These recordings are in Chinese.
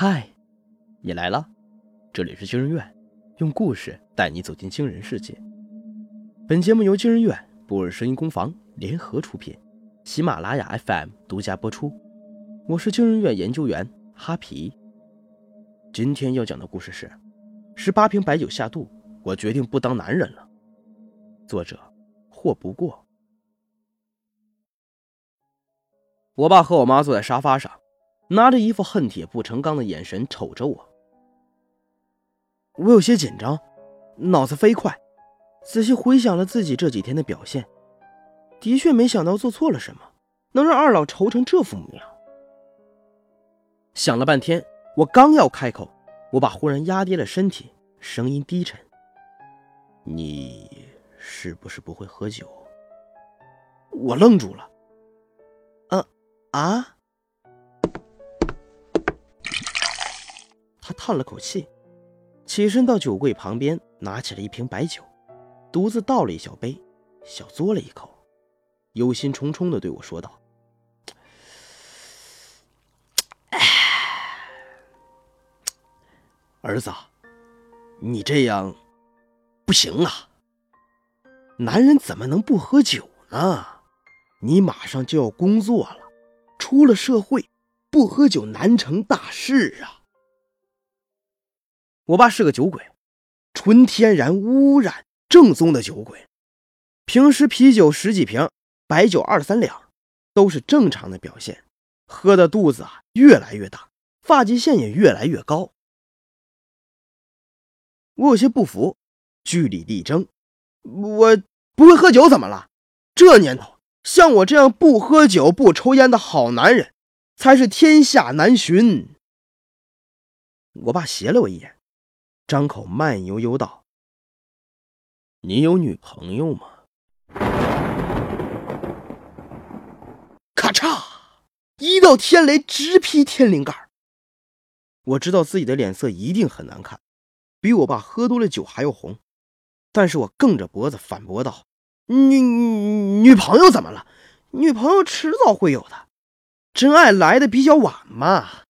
嗨，你来了，这里是惊人院，用故事带你走进惊人世界。本节目由惊人院、布尔声音工坊联合出品，喜马拉雅 FM 独家播出。我是惊人院研究员哈皮。今天要讲的故事是：十八瓶白酒下肚，我决定不当男人了。作者：霍不过。我爸和我妈坐在沙发上。拿着一副恨铁不成钢的眼神瞅着我，我有些紧张，脑子飞快，仔细回想了自己这几天的表现，的确没想到做错了什么，能让二老愁成这副模样。想了半天，我刚要开口，我爸忽然压低了身体，声音低沉：“你是不是不会喝酒？”我愣住了，“啊啊！”他叹了口气，起身到酒柜旁边，拿起了一瓶白酒，独自倒了一小杯，小嘬了一口，忧心忡忡的对我说道：“儿子，你这样不行啊！男人怎么能不喝酒呢？你马上就要工作了，出了社会，不喝酒难成大事啊！”我爸是个酒鬼，纯天然污染、正宗的酒鬼。平时啤酒十几瓶，白酒二三两，都是正常的表现。喝的肚子啊越来越大，发际线也越来越高。我有些不服，据理力争：“我不会喝酒怎么了？这年头，像我这样不喝酒、不抽烟的好男人，才是天下难寻。”我爸斜了我一眼。张口慢悠悠道：“你有女朋友吗？”咔嚓，一道天雷直劈天灵盖。我知道自己的脸色一定很难看，比我爸喝多了酒还要红。但是我梗着脖子反驳道：“女女朋友怎么了？女朋友迟早会有的，真爱来的比较晚嘛。”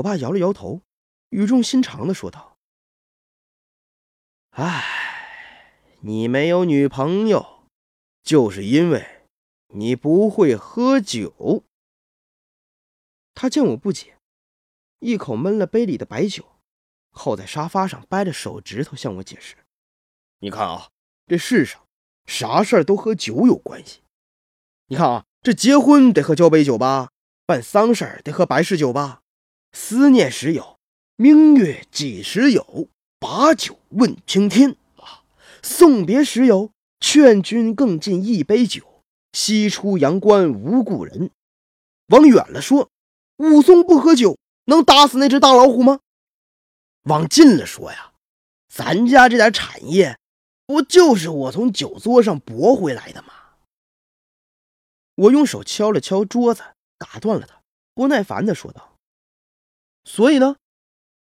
我爸摇了摇头。语重心长的说道：“哎，你没有女朋友，就是因为你不会喝酒。”他见我不解，一口闷了杯里的白酒，靠在沙发上掰着手指头向我解释：“你看啊，这世上啥事儿都和酒有关系。你看啊，这结婚得喝交杯酒吧，办丧事儿得喝白事酒吧，思念时有。”明月几时有？把酒问青天啊！送别时有，劝君更尽一杯酒。西出阳关无故人。往远了说，武松不喝酒，能打死那只大老虎吗？往近了说呀，咱家这点产业，不就是我从酒桌上博回来的吗？我用手敲了敲桌子，打断了他，不耐烦地说道：“所以呢？”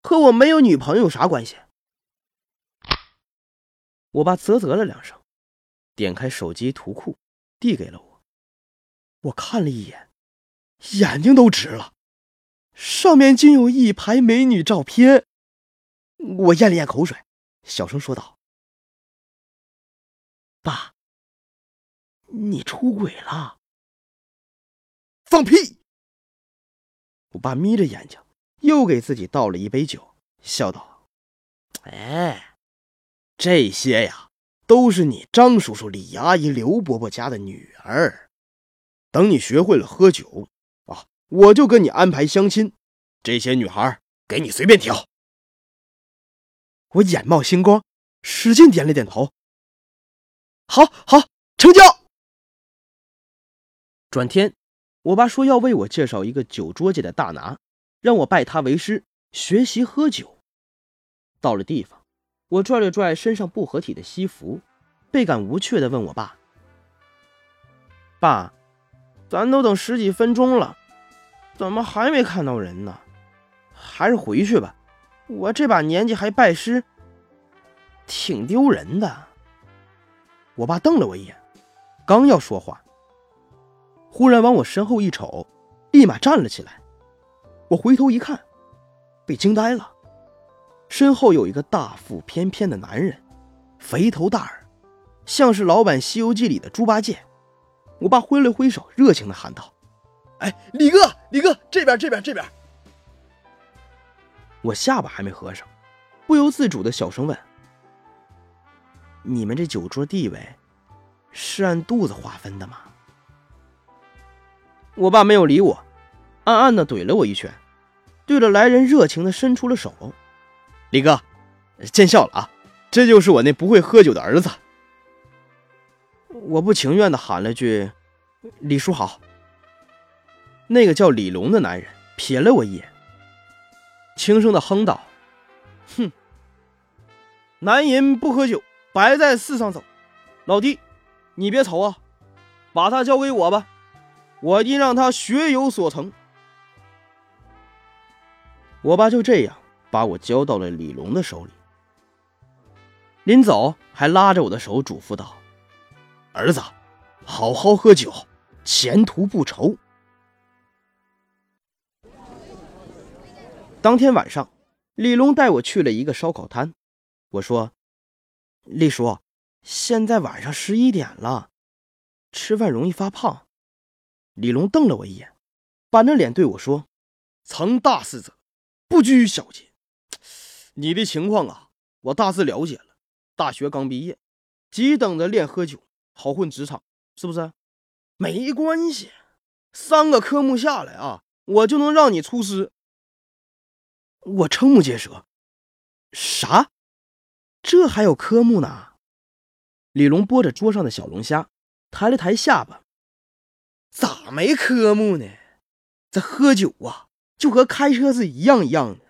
和我没有女朋友有啥关系？我爸啧啧了两声，点开手机图库，递给了我。我看了一眼，眼睛都直了，上面竟有一排美女照片。我咽了咽口水，小声说道：“爸，你出轨了？”放屁！我爸眯着眼睛。又给自己倒了一杯酒，笑道：“哎，这些呀，都是你张叔叔、李阿姨、刘伯伯家的女儿。等你学会了喝酒啊，我就跟你安排相亲。这些女孩给你随便挑。”我眼冒星光，使劲点了点头：“好好，成交。”转天，我爸说要为我介绍一个酒桌界的大拿。让我拜他为师，学习喝酒。到了地方，我拽了拽身上不合体的西服，倍感无趣的问我爸：“爸，咱都等十几分钟了，怎么还没看到人呢？还是回去吧，我这把年纪还拜师，挺丢人的。”我爸瞪了我一眼，刚要说话，忽然往我身后一瞅，立马站了起来。我回头一看，被惊呆了。身后有一个大腹翩翩的男人，肥头大耳，像是老版《西游记》里的猪八戒。我爸挥了挥手，热情的喊道：“哎，李哥，李哥，这边，这边，这边！”我下巴还没合上，不由自主的小声问：“你们这酒桌地位是按肚子划分的吗？”我爸没有理我，暗暗的怼了我一拳，对着来人热情的伸出了手。李哥，见笑了啊！这就是我那不会喝酒的儿子。我不情愿的喊了句：“李叔好。”那个叫李龙的男人瞥了我一眼，轻声的哼道：“哼，男人不喝酒，白在世上走。老弟，你别愁啊，把他交给我吧，我一定让他学有所成。”我爸就这样。把我交到了李龙的手里，临走还拉着我的手嘱咐道：“儿子，好好喝酒，前途不愁。”当天晚上，李龙带我去了一个烧烤摊。我说：“李叔，现在晚上十一点了，吃饭容易发胖。”李龙瞪了我一眼，板着脸对我说：“成大事者，不拘小节。”你的情况啊，我大致了解了。大学刚毕业，急等着练喝酒，好混职场，是不是？没关系，三个科目下来啊，我就能让你出师。我瞠目结舌，啥？这还有科目呢？李龙拨着桌上的小龙虾，抬了抬下巴。咋没科目呢？这喝酒啊，就和开车是一样一样的。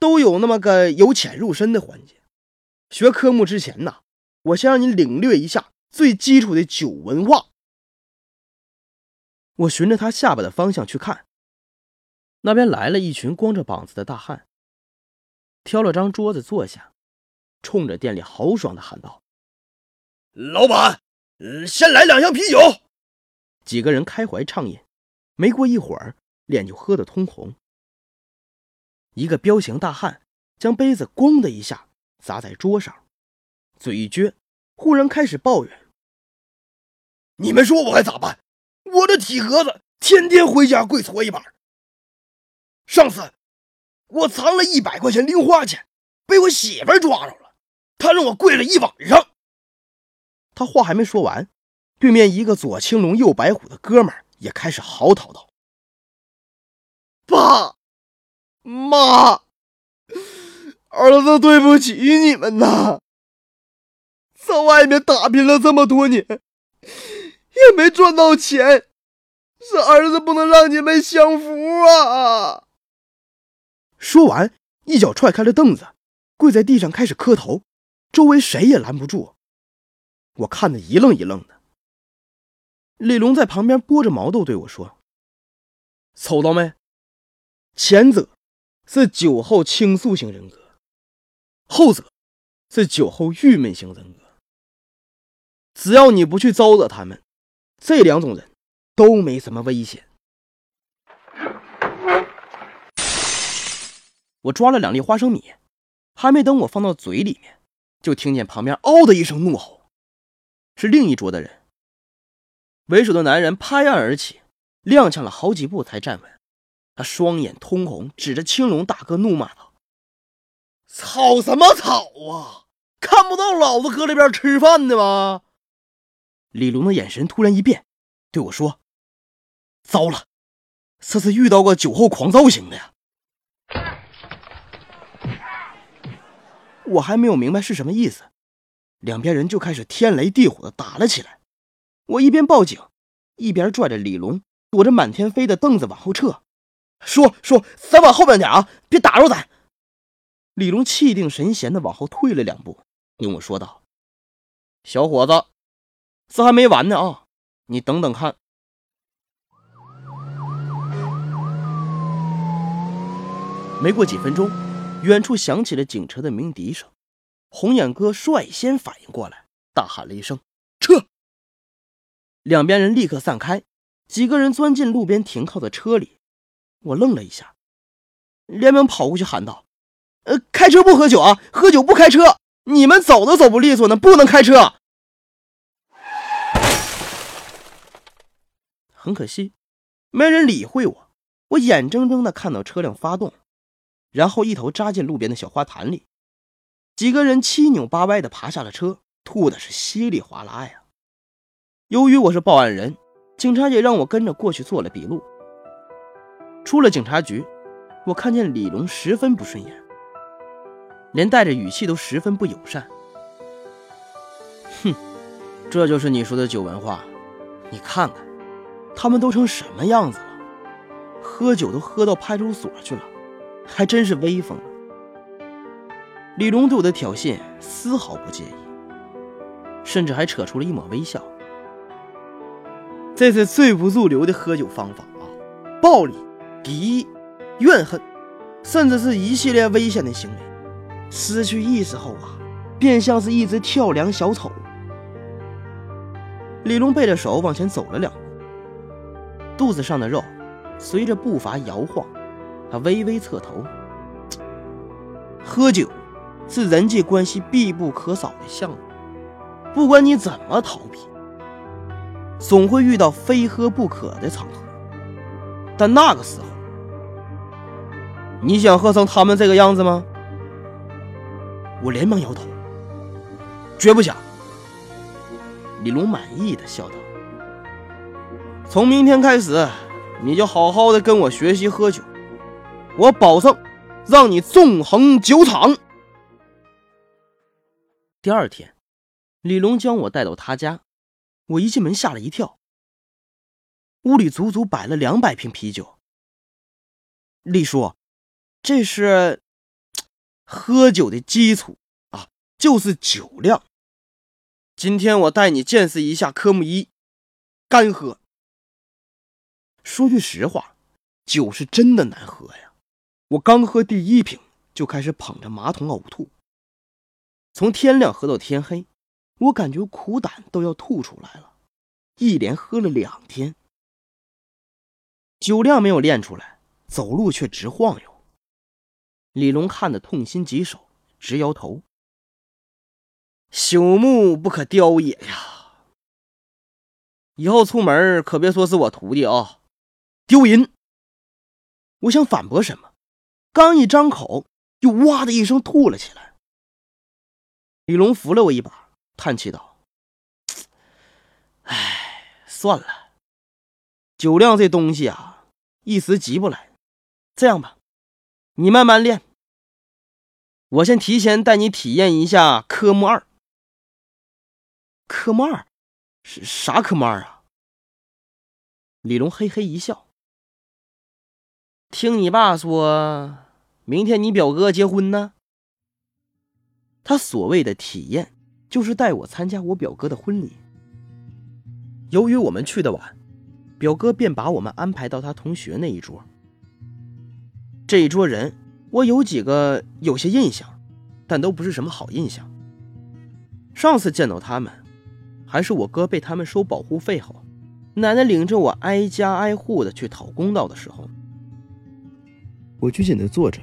都有那么个由浅入深的环节。学科目之前呢，我先让你领略一下最基础的酒文化。我循着他下巴的方向去看，那边来了一群光着膀子的大汉，挑了张桌子坐下，冲着店里豪爽的喊道：“老板，先来两箱啤酒。”几个人开怀畅饮，没过一会儿，脸就喝得通红。一个彪形大汉将杯子“咣”的一下砸在桌上，嘴一撅，忽然开始抱怨：“你们说我还咋办？我这体格子天天回家跪搓衣板。上次我藏了一百块钱零花钱，被我媳妇抓着了，她让我跪了一晚上。”他话还没说完，对面一个左青龙右白虎的哥们儿也开始嚎啕道：“爸！”妈，儿子对不起你们呐！在外面打拼了这么多年，也没赚到钱，是儿子不能让你们享福啊！说完，一脚踹开了凳子，跪在地上开始磕头，周围谁也拦不住。我看得一愣一愣的。李龙在旁边拨着毛豆对我说：“瞅到没？前者。”是酒后倾诉型人格，后者是酒后郁闷型人格。只要你不去招惹他们，这两种人都没什么危险。我抓了两粒花生米，还没等我放到嘴里面，就听见旁边“嗷”的一声怒吼，是另一桌的人。为首的男人拍案而起，踉跄了好几步才站稳。他双眼通红，指着青龙大哥怒骂道：“吵什么吵啊？看不到老子搁这边吃饭呢吗？”李龙的眼神突然一变，对我说：“糟了，这是遇到个酒后狂躁型的呀！”我还没有明白是什么意思，两边人就开始天雷地火的打了起来。我一边报警，一边拽着李龙躲着满天飞的凳子往后撤。说说，咱往后边点啊，别打着咱。李龙气定神闲的往后退了两步，跟我说道：“小伙子，这还没完呢啊，你等等看。”没过几分钟，远处响起了警车的鸣笛声。红眼哥率先反应过来，大喊了一声：“撤！”两边人立刻散开，几个人钻进路边停靠的车里。我愣了一下，连忙跑过去喊道：“呃，开车不喝酒啊，喝酒不开车！你们走都走不利索呢，不能开车。”很可惜，没人理会我。我眼睁睁的看到车辆发动，然后一头扎进路边的小花坛里。几个人七扭八歪的爬下了车，吐的是稀里哗啦呀。由于我是报案人，警察也让我跟着过去做了笔录。出了警察局，我看见李龙十分不顺眼，连带着语气都十分不友善。哼，这就是你说的酒文化？你看看，他们都成什么样子了？喝酒都喝到派出所去了，还真是威风。李龙对我的挑衅丝毫不介意，甚至还扯出了一抹微笑。这是最不入流的喝酒方法啊！暴力、敌意、怨恨，甚至是一系列危险的行为。失去意识后啊，便像是一只跳梁小丑。李龙背着手往前走了两步，肚子上的肉。随着步伐摇晃，他微微侧头。喝酒是人际关系必不可少的项目，不管你怎么逃避，总会遇到非喝不可的场合。但那个时候，你想喝成他们这个样子吗？我连忙摇头，绝不想。李龙满意的笑道：“从明天开始。”你就好好的跟我学习喝酒，我保证让你纵横酒场。第二天，李龙将我带到他家，我一进门吓了一跳，屋里足足摆了两百瓶啤酒。李叔，这是喝酒的基础啊，就是酒量。今天我带你见识一下科目一，干喝。说句实话，酒是真的难喝呀！我刚喝第一瓶就开始捧着马桶呕吐，从天亮喝到天黑，我感觉苦胆都要吐出来了。一连喝了两天，酒量没有练出来，走路却直晃悠。李龙看得痛心疾首，直摇头：“朽木不可雕也呀！以后出门可别说是我徒弟啊！”丢人！我想反驳什么，刚一张口，又哇的一声吐了起来。李龙扶了我一把，叹气道：“哎，算了，酒量这东西啊，一时急不来。这样吧，你慢慢练，我先提前带你体验一下科目二。科目二是啥科目二啊？”李龙嘿嘿一笑。听你爸说，明天你表哥结婚呢。他所谓的体验，就是带我参加我表哥的婚礼。由于我们去的晚，表哥便把我们安排到他同学那一桌。这一桌人，我有几个有些印象，但都不是什么好印象。上次见到他们，还是我哥被他们收保护费后，奶奶领着我挨家挨户的去讨公道的时候。我拘谨的坐着，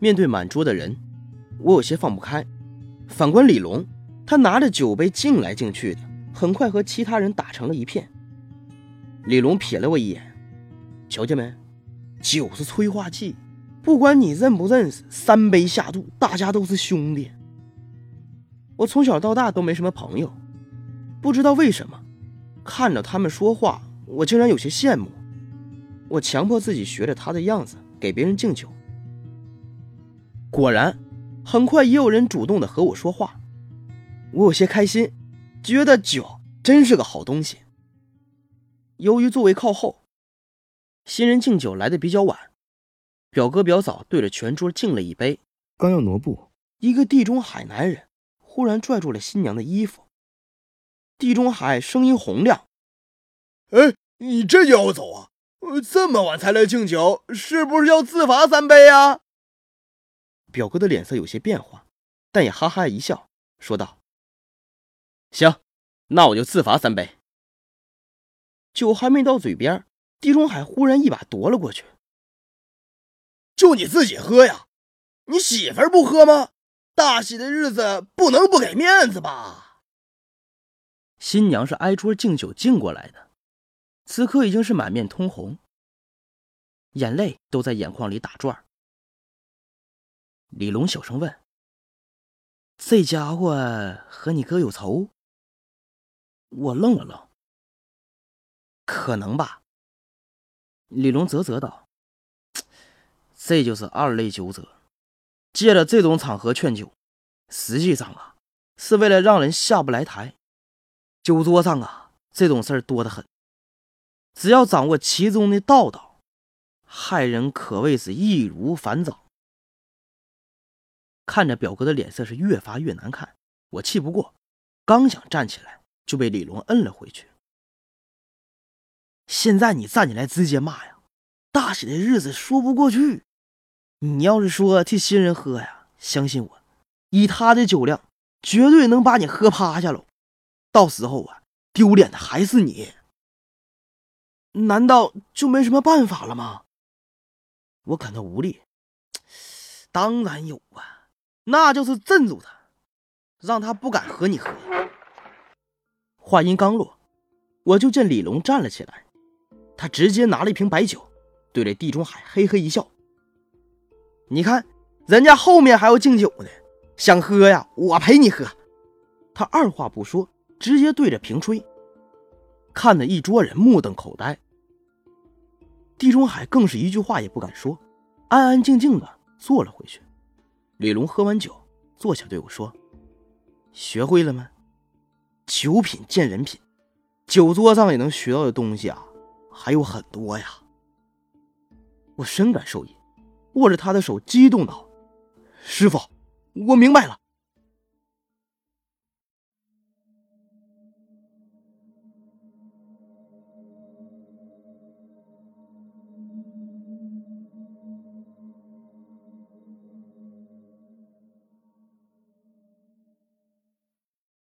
面对满桌的人，我有些放不开。反观李龙，他拿着酒杯敬来敬去的，很快和其他人打成了一片。李龙瞥了我一眼，瞧见没？酒是催化剂，不管你认不认识，三杯下肚，大家都是兄弟。我从小到大都没什么朋友，不知道为什么，看着他们说话，我竟然有些羡慕。我强迫自己学着他的样子。给别人敬酒，果然，很快也有人主动的和我说话，我有些开心，觉得酒真是个好东西。由于座位靠后，新人敬酒来的比较晚，表哥表嫂对着全桌敬了一杯，刚要挪步，一个地中海男人忽然拽住了新娘的衣服。地中海声音洪亮：“哎，你这就要走啊？”这么晚才来敬酒，是不是要自罚三杯啊？表哥的脸色有些变化，但也哈哈一笑，说道：“行，那我就自罚三杯。”酒还没到嘴边，地中海忽然一把夺了过去。就你自己喝呀，你媳妇儿不喝吗？大喜的日子不能不给面子吧？新娘是挨桌敬酒敬过来的，此刻已经是满面通红，眼泪都在眼眶里打转。李龙小声问：“这家伙和你哥有仇？”我愣了愣，可能吧。李龙啧啧道：“这就是二类酒者。”借着这种场合劝酒，实际上啊，是为了让人下不来台。酒桌上啊，这种事儿多得很。只要掌握其中的道道，害人可谓是易如反掌。看着表哥的脸色是越发越难看，我气不过，刚想站起来，就被李龙摁了回去。现在你站起来直接骂呀，大喜的日子说不过去。你要是说替新人喝呀，相信我，以他的酒量，绝对能把你喝趴下喽。到时候啊，丢脸的还是你。难道就没什么办法了吗？我感到无力。当然有啊，那就是镇住他，让他不敢和你喝。话音刚落，我就见李龙站了起来，他直接拿了一瓶白酒，对着地中海嘿嘿一笑。你看，人家后面还要敬酒呢，想喝呀，我陪你喝。他二话不说，直接对着瓶吹，看得一桌人目瞪口呆。地中海更是一句话也不敢说，安安静静的坐了回去。李龙喝完酒，坐下对我说：“学会了吗？酒品见人品，酒桌上也能学到的东西啊，还有很多呀。”我深感受益。握着他的手，激动道：“师傅，我明白了。